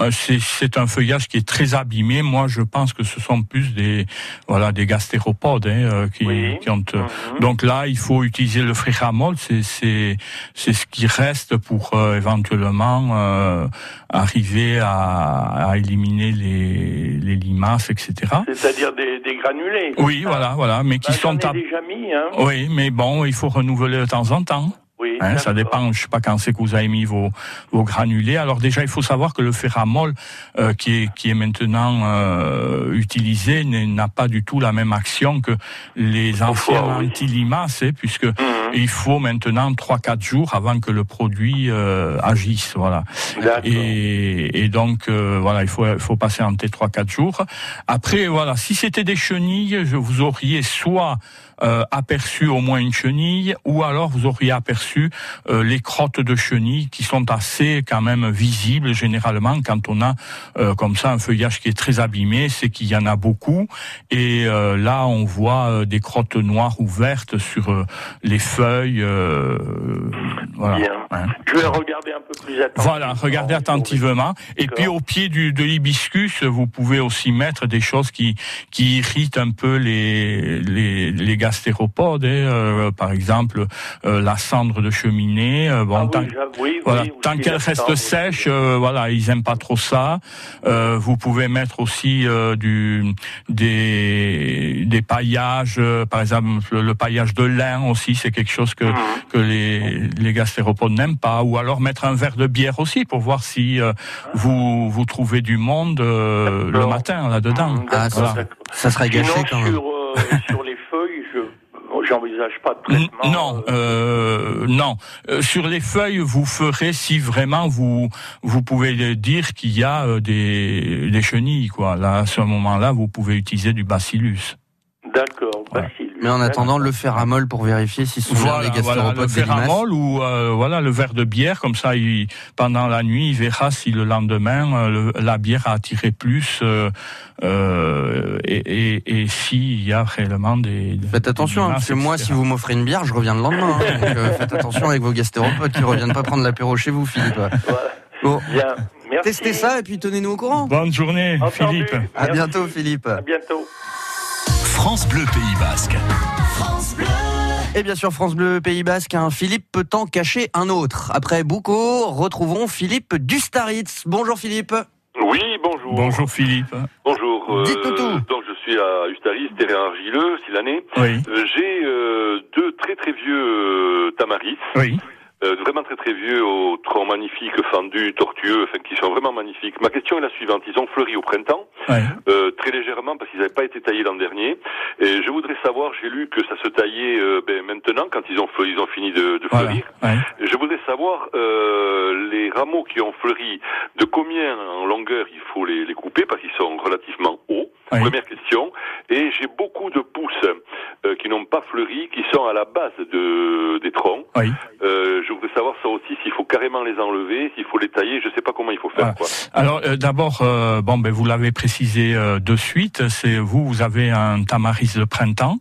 euh, c'est un feuillage qui est très abîmé. Moi, je pense que ce sont plus des, voilà, des gastéropodes hein, euh, qui, qui ont. euh, Mhm. Donc là, il faut utiliser le fréramol. C'est c'est c'est ce qui reste pour euh, éventuellement euh, arriver à, à éliminer les les limaces, etc. C'est-à-dire des, des granulés. Oui, voilà, voilà, mais qui j'en sont ai à déjà mis, hein. oui, mais bon, il faut renouveler de temps en temps. Oui, Hein, ça dépend, je sais pas quand c'est que vous avez mis vos, vos granulés. Alors déjà, il faut savoir que le ferramol euh, qui, est, qui est maintenant euh, utilisé n'a pas du tout la même action que les anciens anti-limaces, hein, puisque Mhm. il faut maintenant 3-4 jours avant que le produit euh, agisse. Voilà. Et, et donc, euh, voilà, il faut, il faut patienter 3-4 jours. Après, voilà, si c'était des chenilles, je vous auriez soit euh, aperçu au moins une chenille, ou alors vous auriez aperçu euh, les crottes de chenilles qui sont assez quand même visibles généralement quand on a euh, comme ça un feuillage qui est très abîmé, c'est qu'il y en a beaucoup. Et euh, là, on voit des crottes noires ou vertes sur les feuilles. voilà. Bien. Hein. Je vais regarder un peu plus attentivement. Voilà, regardez attentivement. Et puis au pied du, de l'hibiscus, vous pouvez aussi mettre des choses qui, qui irritent un peu les, les, les gastéropodes. hein, euh, par exemple, euh, la cendre de cheminée. euh, bon, tant, Ah oui, voilà, oui, tant aussi qu'elle la reste cendre, sèche, euh, voilà, ils aiment pas trop ça. Euh, vous pouvez mettre aussi euh, du, des, des paillages, euh, par exemple le paillage de lin aussi, c'est quelque chose que, que les, les gastéropodes n'aiment pas. Ou alors mettre un verre de bière aussi pour voir si euh, vous, vous trouvez du monde euh, le matin là-dedans. Ah, ça, Voilà. ça serait gâché quand même. sur, euh, sur j'envisage pas de traitement. Non, euh, non. Euh, sur les feuilles, vous ferez si vraiment vous vous pouvez dire qu'il y a euh, des, des chenilles, quoi. Là, à ce moment-là, vous pouvez utiliser du bacillus. D'accord, bacillus. Mais en attendant, le ferramol pour vérifier si ce sont bien les voilà, gastéropodes le des ferramol ou euh, voilà le verre de bière comme ça il, pendant la nuit il verra si le lendemain euh, le- la bière a attiré plus euh, euh, et, et, et s'il y a réellement des, des Faites attention, hein, des parce que moi, si vous m'offrez une bière, je reviens le lendemain. hein. Donc, euh, faites attention avec vos gastéropodes qui reviennent pas prendre l'apéro chez vous, Philippe. Bon. Bien, merci. Testez ça et puis tenez-nous au courant. Bonne journée, Entendu. Philippe. À bientôt, Philippe. À bientôt. France Bleu Pays Basque. Et bien sûr, France Bleu Pays Basque, un Philippe peut en cacher un autre. Après Boucault, retrouvons Philippe Dustaritz. Bonjour Philippe. Oui, bonjour. Bonjour Philippe. Bonjour. euh, Dites-nous tout. Donc je suis à Ustaris, terrain argileux, si l'année. Oui. Euh, J'ai euh, deux très très vieux euh, tamaris. Oui. Euh, vraiment très très vieux, au tronc magnifique, fendu, tortueux, enfin qui sont vraiment magnifiques. Ma question est la suivante. Ils ont fleuri au printemps, Ouais. euh, très légèrement parce qu'ils n'avaient pas été taillés l'an dernier. Et je voudrais savoir, j'ai lu que ça se taillait euh, ben, maintenant quand ils ont fleuri, ils ont fini de, de Voilà. fleurir. Ouais. Je voudrais savoir euh, les rameaux qui ont fleuri, de combien en longueur il faut les, les couper parce qu'ils sont relativement hauts. Oui. Première question. Et j'ai beaucoup de pousses euh, qui n'ont pas fleuri, qui sont à la base de, des troncs. Oui. Euh, je voudrais savoir ça aussi s'il faut carrément les enlever, s'il faut les tailler. Je ne sais pas comment il faut faire. Quoi. Alors euh, d'abord, euh, bon, ben vous l'avez précisé euh, de suite, c'est vous, vous avez un tamaris de printemps,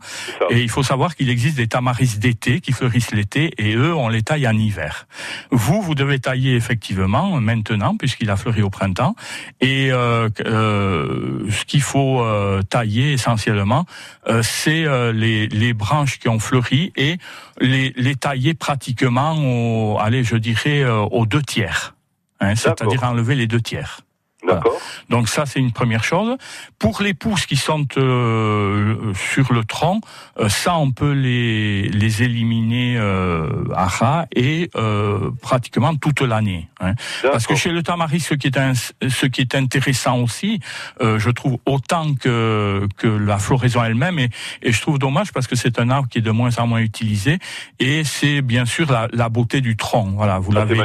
et il faut savoir qu'il existe des tamaris d'été qui fleurissent l'été, et eux, on les taille en hiver. Vous, vous devez tailler effectivement maintenant, puisqu'il a fleuri au printemps, et euh, euh, ce qu'il faut euh, tailler essentiellement, euh, c'est euh, les, les branches qui ont fleuri et les, les tailler pratiquement, au, allez, je dirais, aux deux tiers. Hein, c'est-à-dire enlever les deux tiers. D'accord. Donc ça, c'est une première chose. Pour les pousses qui sont euh, sur le tronc, euh, ça, on peut les, les éliminer euh, à ras et euh, pratiquement toute l'année. hein. Parce que chez le tamaris, ce qui est, un- ce qui est intéressant aussi, euh, je trouve autant que, que la floraison elle-même, et, et je trouve dommage parce que c'est un arbre qui est de moins en moins utilisé, et c'est bien sûr la, la beauté du tronc. Voilà, vous l'avez,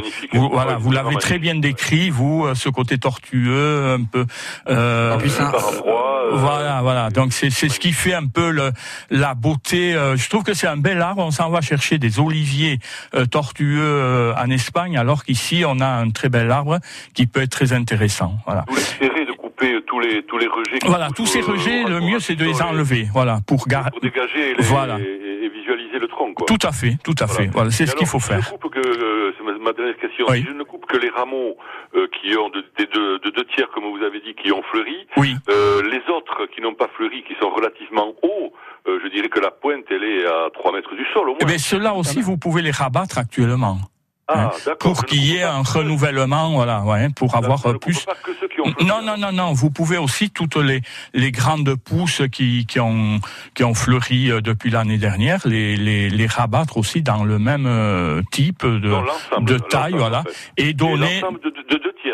voilà, Ouais, vous l'avez très bien décrit, vous, euh, ce côté tortueux, un peu. Euh, Par endroit, euh, voilà, voilà. Donc c'est c'est ce qui fait un peu le, la beauté. euh, je trouve que c'est un bel arbre. On s'en va chercher des oliviers euh, tortueux en Espagne, alors qu'ici on a un très bel arbre qui peut être très intéressant. Voilà. Tous les serrés de couper tous les rejets. Voilà, tous ces rejets, le mieux c'est de les enlever. Voilà, pour garder. Pour dégager les, Voilà. et, visualiser le tronc. Quoi. Tout à fait, tout à fait. Voilà, c'est ce qu'il faut je faire. coupe que, euh, ma, dernière question. Oui. Si je ne coupe que les rameaux euh, qui ont de, de, de- de deux tiers, comme vous avez dit, qui ont fleuri, Oui. euh, les autres qui n'ont pas fleuri, qui sont relativement hauts, euh, je dirais que la pointe, elle est à 3 mètres du sol au moins. Eh bien, ceux-là aussi, vous pouvez les rabattre actuellement. Ah, hein. Pour qu'il y ait un renouvellement, voilà, ouais, pour avoir Je euh, plus. pas que ceux qui ont fleuri. Non, non, non, non. Vous pouvez aussi toutes les les grandes pousses qui qui ont qui ont fleuri euh, depuis l'année dernière, les les les rabattre aussi dans le même euh, type de de taille, voilà, en fait. et donner.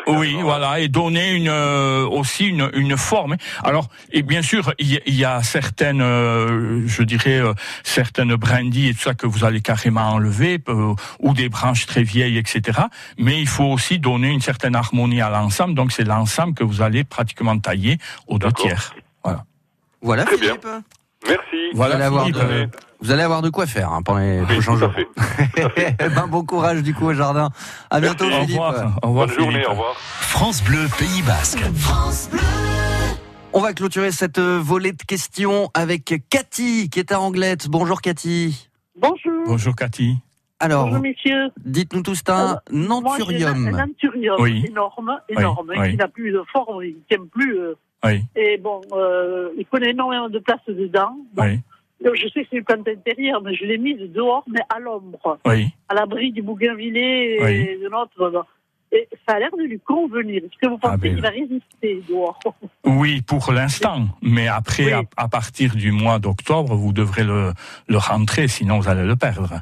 Oui, voilà, et donner une euh, aussi une, une forme. Alors, et bien sûr, il y, y a certaines, euh, je dirais, euh, certaines brindilles et tout ça que vous allez carrément enlever, euh, ou des branches très vieilles, etc. Mais il faut aussi donner une certaine harmonie à l'ensemble. Donc, c'est l'ensemble que vous allez pratiquement tailler aux deux tiers. Voilà. Voilà, Très bien. Philippe. Merci. Voilà, vous, allez avoir Philippe. de, vous allez avoir de quoi faire hein, pendant les Oui, prochains jours. Eh ben, bon courage du coup au jardin. À bientôt, Merci. Au Philippe. revoir. Au revoir, Bonne journée, Philippe. au revoir. France Bleu Pays Basque. On va clôturer cette euh, volée de questions avec Cathy qui est à Anglette. Bonjour Cathy. Bonjour. Bonjour, Cathy. Alors, Bonjour messieurs. dites-nous tout, un Moi, j'ai un, un nanturium. Oui. énorme, énorme, Oui, qui n'a plus de forme, il ne tient plus. euh, Oui, et bon, euh, il prenait énormément de place dedans. Bon, oui, euh, Je sais que c'est une plante intérieure, mais je l'ai mise dehors, mais à l'ombre, oui. à l'abri du bougainvilliers et Oui. de notre. bon. Et ça a l'air de lui convenir. Est-ce que vous pensez Ah, ben, qu'il va résister dehors Oui, pour l'instant. Mais après, Oui. à, à partir du mois d'octobre, vous devrez le, le rentrer, sinon vous allez le perdre.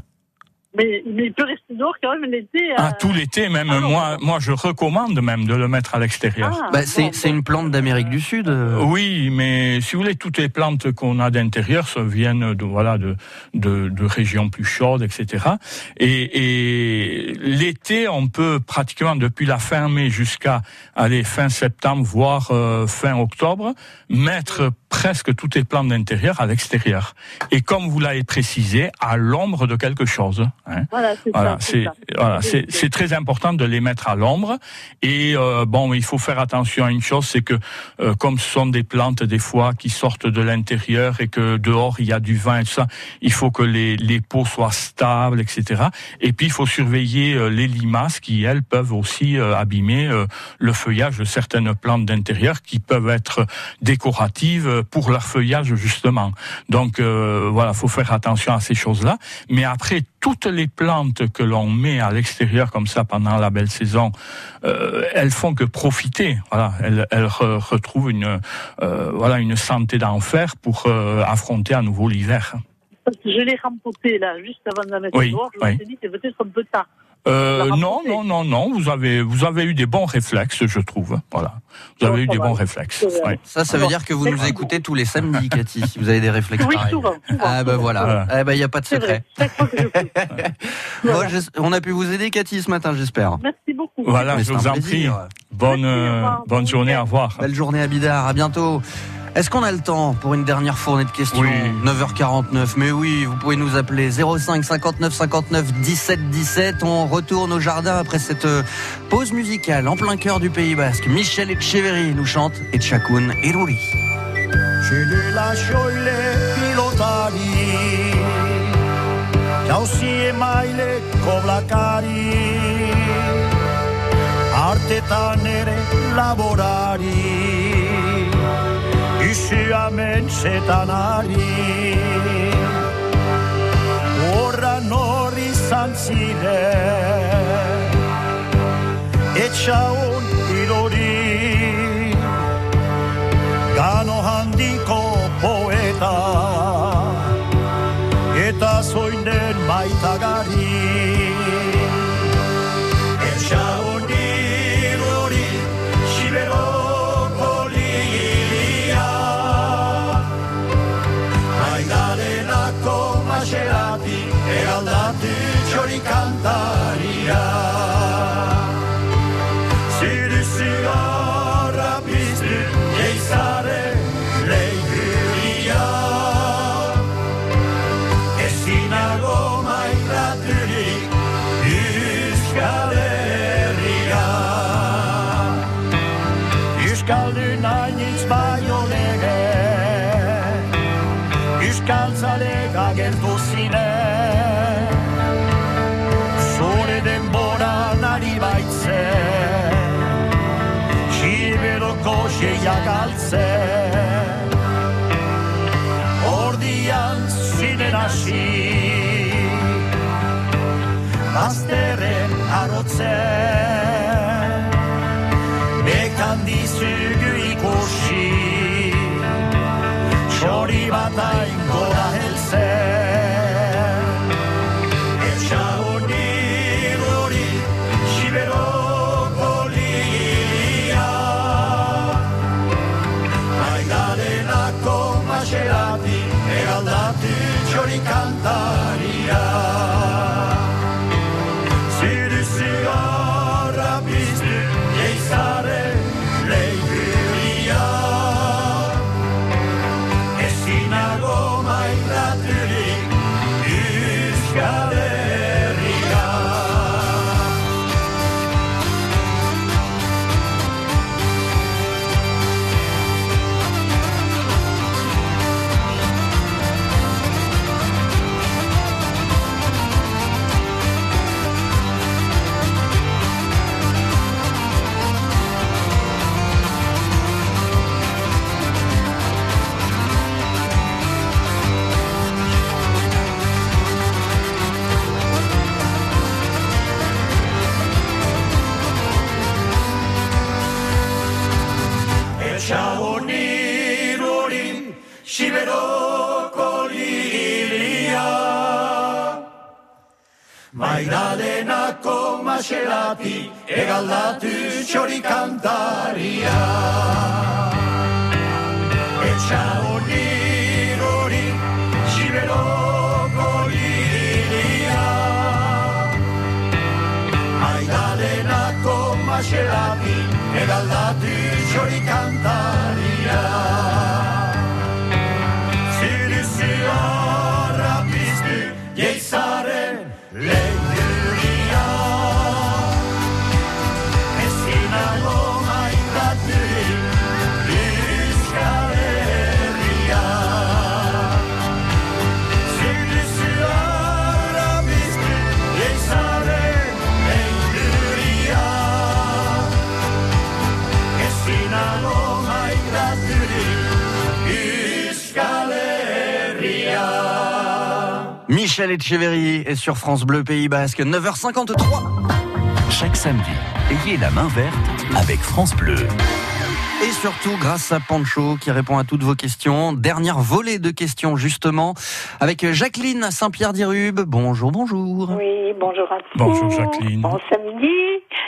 Mais, mais il peut rester dehors quand même l'été. Ah, euh, tout l'été, même ah moi, moi, je recommande même de le mettre à l'extérieur. ah, Bah, c'est bon, une plante d'Amérique du Sud. euh. Oui, mais si vous voulez, toutes les plantes qu'on a d'intérieur ça viennent de voilà de, de de régions plus chaudes, etc. Et, et l'été, on peut pratiquement depuis la fin mai jusqu'à aller fin septembre, voire euh, fin octobre, mettre presque toutes les plantes d'intérieur à l'extérieur. Et comme vous l'avez précisé, à l'ombre de quelque chose. hein. Voilà, c'est Voilà, c'est voilà, très important de les mettre à l'ombre. Et euh, bon, il faut faire attention à une chose, c'est que euh, comme ce sont des plantes des fois qui sortent de l'intérieur et que dehors il y a du vent et tout ça, il faut que les les peaux soient stables, etc. Et puis il faut surveiller euh, les limaces qui elles peuvent aussi euh, abîmer euh, le feuillage de certaines plantes d'intérieur qui peuvent être décoratives pour leur feuillage justement. Donc euh, voilà, faut faire attention à ces choses-là. Mais après, toutes les plantes que l'on met à l'extérieur comme ça pendant la belle saison, euh, elles font que profiter. Voilà, elles, elles re- retrouvent une euh, voilà une santé d'enfer pour euh, affronter à nouveau l'hiver. Je l'ai rempotée là, juste avant de la mettre Oui, dehors. Je oui. me suis dit, c'est peut-être un peu tard. Euh, non, non, non, non. Vous avez vous avez eu des bons réflexes, je trouve. Voilà, vous avez eu des va. bons réflexes. Ouais. Ça, ça veut Alors, dire que vous nous écoutez tous les samedis, Cathy, si vous avez des réflexes Oui, pareils. souvent. souvent, Ah bah souvent. voilà. Eh ben il y a pas de secret. je on a pu vous aider, Cathy, ce matin, j'espère. Merci beaucoup. Voilà, Mais je vous en plaisir. prie. Bonne Merci, euh, bonne journée. Au revoir. Belle journée à Bidar, à bientôt. Est-ce qu'on a le temps pour une dernière fournée de questions Oui. 9h49, mais oui, vous pouvez nous appeler 05 59 59 17 17. On retourne au jardin après cette euh, pause musicale en plein cœur du Pays Basque. Michel Etcheverry nous chante et Tchakoun et Rouli. Ce le lascio le krisia mentxetan ari. Horra nori zantzide Etxaun ilori Gano handiko poeta Eta zoinden maitagari Bek tan di sugu ikoshi Jordi bataiko da Egaldatu txori kantaria Etxa honi hori Siberoko lilia Maidalenako maserati Egaldatu txori kantaria Michel Etcheverry est sur France Bleu Pays Basque, 9h53. Chaque samedi, ayez la main verte avec France Bleu. Et surtout grâce à Pancho qui répond à toutes vos questions. Dernière volée de questions justement avec Jacqueline à Saint-Pierre-d'Irube. Bonjour, bonjour. Oui, bonjour à tous. Bonjour, Jacqueline. Bon samedi.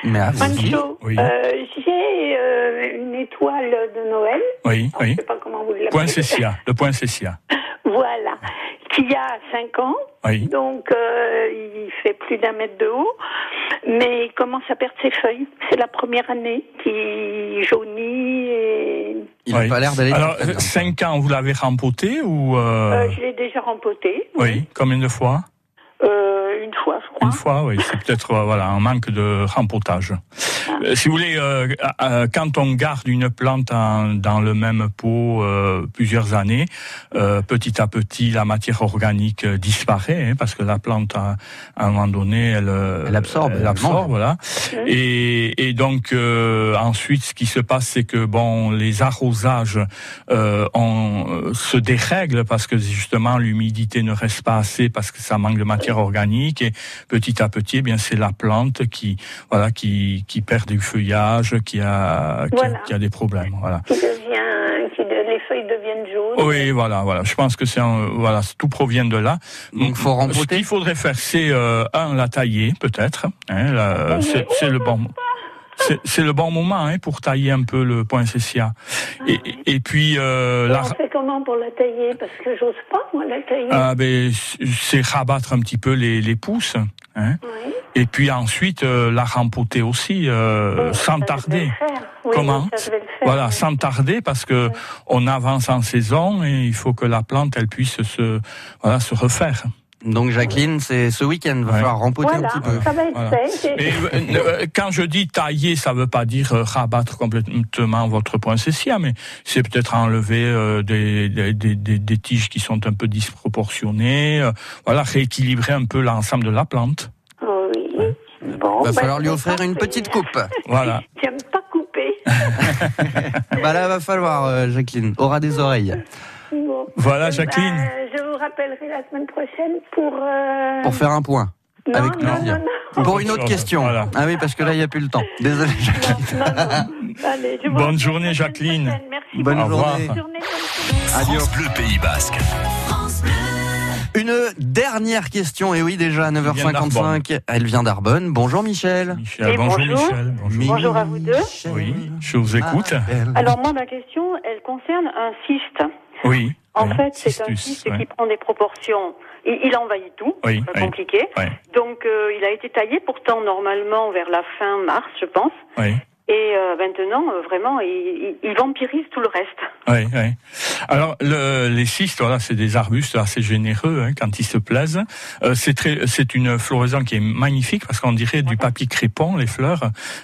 Merci. Pancho, Oui. euh, j'ai euh, une étoile de Noël. Oui, oui. Je sais pas comment vous l'appelez. Point Cessia, le point Cessia. Voilà. Qui a 5 ans. Oui. Donc, euh, il fait plus d'un mètre de haut. Mais il commence à perdre ses feuilles. C'est la première année qui jaunit et Il n'a pas l'air d'aller Alors, très bien. 5 ans, vous l'avez rempoté ou... euh, Euh, je l'ai déjà rempoté. Oui, combien de fois? Euh, une fois, je crois. Une fois, oui. C'est peut-être euh, voilà un manque de rempotage. Euh, si vous voulez, euh, euh, quand on garde une plante en- dans le même pot euh, plusieurs années, euh, petit à petit, la matière organique disparaît hein, parce que la plante, à, à un moment donné, elle, Elle absorbe, elle absorbe, voilà. Et, et donc euh, ensuite, ce qui se passe, c'est que bon, les arrosages euh, on, se dérèglent parce que justement l'humidité ne reste pas assez parce que ça manque de matière organique. Et petit à petit, eh bien c'est la plante qui voilà qui qui perd du feuillage, qui a qui, a- Voilà. qui a des problèmes, voilà. Qui devient, qui de- les feuilles deviennent jaunes. Oui, voilà, voilà. Je pense que c'est un- voilà, tout provient de là. Donc, faut rempoter. Ce qu'il faudrait faire, c'est euh, un la tailler peut-être. Hein, c'est le bon. C'est c'est le bon moment hein, pour tailler un peu le poinsettia. Et, et puis euh, la, On fait comment pour la tailler? Parce que j'ose pas, moi, la tailler. ah, ben, c'est rabattre un petit peu les, les pousses. Hein, Et puis ensuite euh, la rempoter aussi euh, sans tarder. Oui, Comment? ça, faire. Voilà, sans tarder parce que on avance en saison et il faut que la plante elle puisse se voilà se refaire. Donc Jacqueline, c'est ce week-end, va falloir rempoter Voilà, un petit peu. ça va être Voilà. fait. Et, euh, euh, quand je dis tailler, ça veut pas dire euh, rabattre complètement votre poinsettia, mais c'est peut-être enlever euh, des, des, des, des- des tiges qui sont un peu disproportionnées, euh, voilà, rééquilibrer un peu l'ensemble de la plante. Oui. Bon, va bah, falloir lui offrir une petite coupe. Voilà. J'aime pas couper. bah là, va falloir, euh, Jacqueline. Aura des oreilles. Bon. Voilà, Euh, Jacqueline. bah, vous rappellerai la semaine prochaine pour. euh, Pour faire un point. Non, Avec non, plaisir. non, non. Pour une autre question. voilà. Ah oui, parce que là, il n'y a plus le temps. Désolé, Jacqueline. Allez, je vous Bonne journée, Jacqueline. Merci Bonne journée. Bonne journée. Adieu. Bleu Pays Basque. Une dernière question, et oui, déjà à 9h55, elle vient d'Arbonne. Bonjour Michel. Bonjour, bonjour. Michel. Bonjour. Bonjour à vous deux. Oui, je vous écoute. Alors moi, ma question, elle concerne un cyste. Oui. En oui, fait, c'est un cyste ouais. qui prend des proportions. Il, il envahit tout, Oui, c'est pas oui. compliqué. Oui. Donc, euh, il a été taillé pourtant normalement vers la fin mars, je pense. Et euh, maintenant, euh, vraiment, il, il, il vampirise tout le reste. Oui, oui. Alors le, les cystes, voilà, c'est des arbustes assez généreux hein, quand ils se plaisent. Euh, c'est très, c'est une floraison qui est magnifique parce qu'on dirait du papier crépon les fleurs.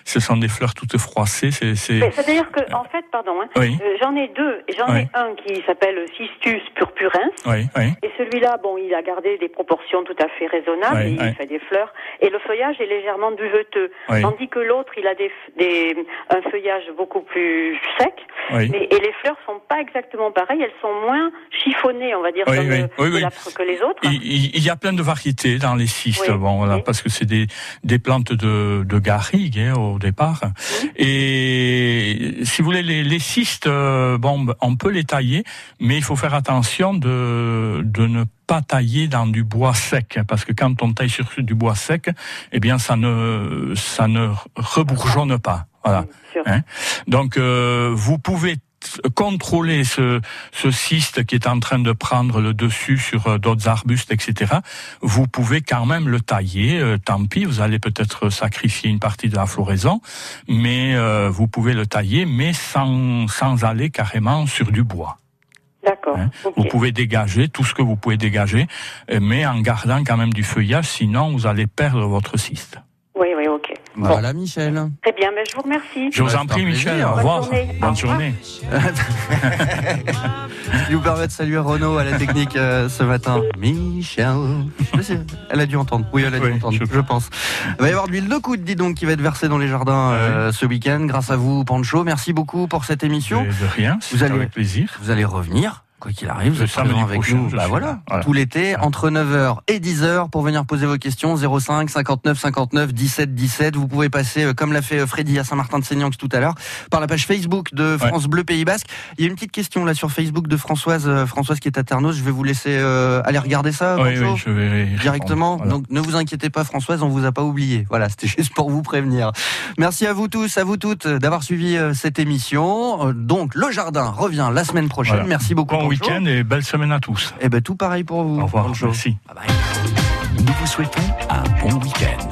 Ce sont des fleurs toutes froissées. C'est, C'est-à-dire que, en fait, pardon, hein, Oui. euh, j'en ai deux. Et J'en Oui. ai un qui s'appelle Cystus purpurens. Oui, oui. Et celui-là, bon, il a gardé des proportions tout à fait raisonnables. Oui, et il fait des fleurs. Et le feuillage est légèrement duveteux. Oui. Tandis que l'autre, il a des, des, un feuillage beaucoup plus sec. Oui. Mais, et les fleurs sont pas exactement pareilles. Elles sont moins chiffonnées, on va dire, Oui, comme, oui, euh, que les autres. Il, y a plein de variétés dans les cystes, bon, voilà, parce que c'est des, des plantes de, de garrigue hein, au départ. Et si vous voulez, les, les cystes, euh, bon, on peut les tailler, mais il faut faire attention de, de ne pas tailler dans du bois sec, parce que quand on taille sur du bois sec, eh bien, ça ne, ça ne rebourgeonne pas. Voilà. Hein. Donc, euh, vous pouvez contrôler ce, ce cyste qui est en train de prendre le dessus sur euh, d'autres arbustes, etc. Vous pouvez quand même le tailler. euh, tant pis, vous allez peut-être sacrifier une partie de la floraison, mais euh, vous pouvez le tailler, mais sans, sans aller carrément sur du bois. D'accord. Hein. Vous pouvez dégager tout ce que vous pouvez dégager, euh, mais en gardant quand même du feuillage, sinon vous allez perdre votre cyste. Oui, oui, ok. Voilà, Michel. Très bien, mais je vous remercie. Je vous en prie, plaisir. Michel. Au Bonne revoir. journée. Bonne journée. Je vous permets de saluer Renaud à la technique euh, ce matin. Michel. Elle a dû entendre. Oui, elle a dû Oui, entendre, je, pense. Il va y avoir de l'huile de coude, dis donc, qui va être versée dans les jardins euh, ce week-end. Grâce à vous, Pancho. Merci beaucoup pour cette émission. De, rien, Vous allez- avec plaisir. Vous allez revenir. Quoi qu'il arrive, vous êtes présent avec prochain, nous. Bah voilà, là. Voilà. tout l'été, entre 9h et 10h pour venir poser vos questions. 05 59 59 17 17. Vous pouvez passer, euh, comme l'a fait euh, Freddy à Saint-Martin-de-Seignan tout à l'heure, par la page Facebook de France Bleu Pays Basque. Il y a une petite question là sur Facebook de Françoise, euh, Françoise qui est à Ternos. Je vais vous laisser euh, aller regarder ça. Oui, oui, je vais. Directement. Voilà. Donc ne vous inquiétez pas Françoise, on vous a pas oublié. Voilà, c'était juste pour vous prévenir. Merci à vous tous, à vous toutes d'avoir suivi euh, cette émission. Donc le jardin revient la semaine prochaine. Voilà. Merci beaucoup. Bon. Week-end et belle semaine à tous. Eh ben tout pareil pour vous. Au revoir. Bonne chose. Merci. Nous vous souhaitons un bon week-end.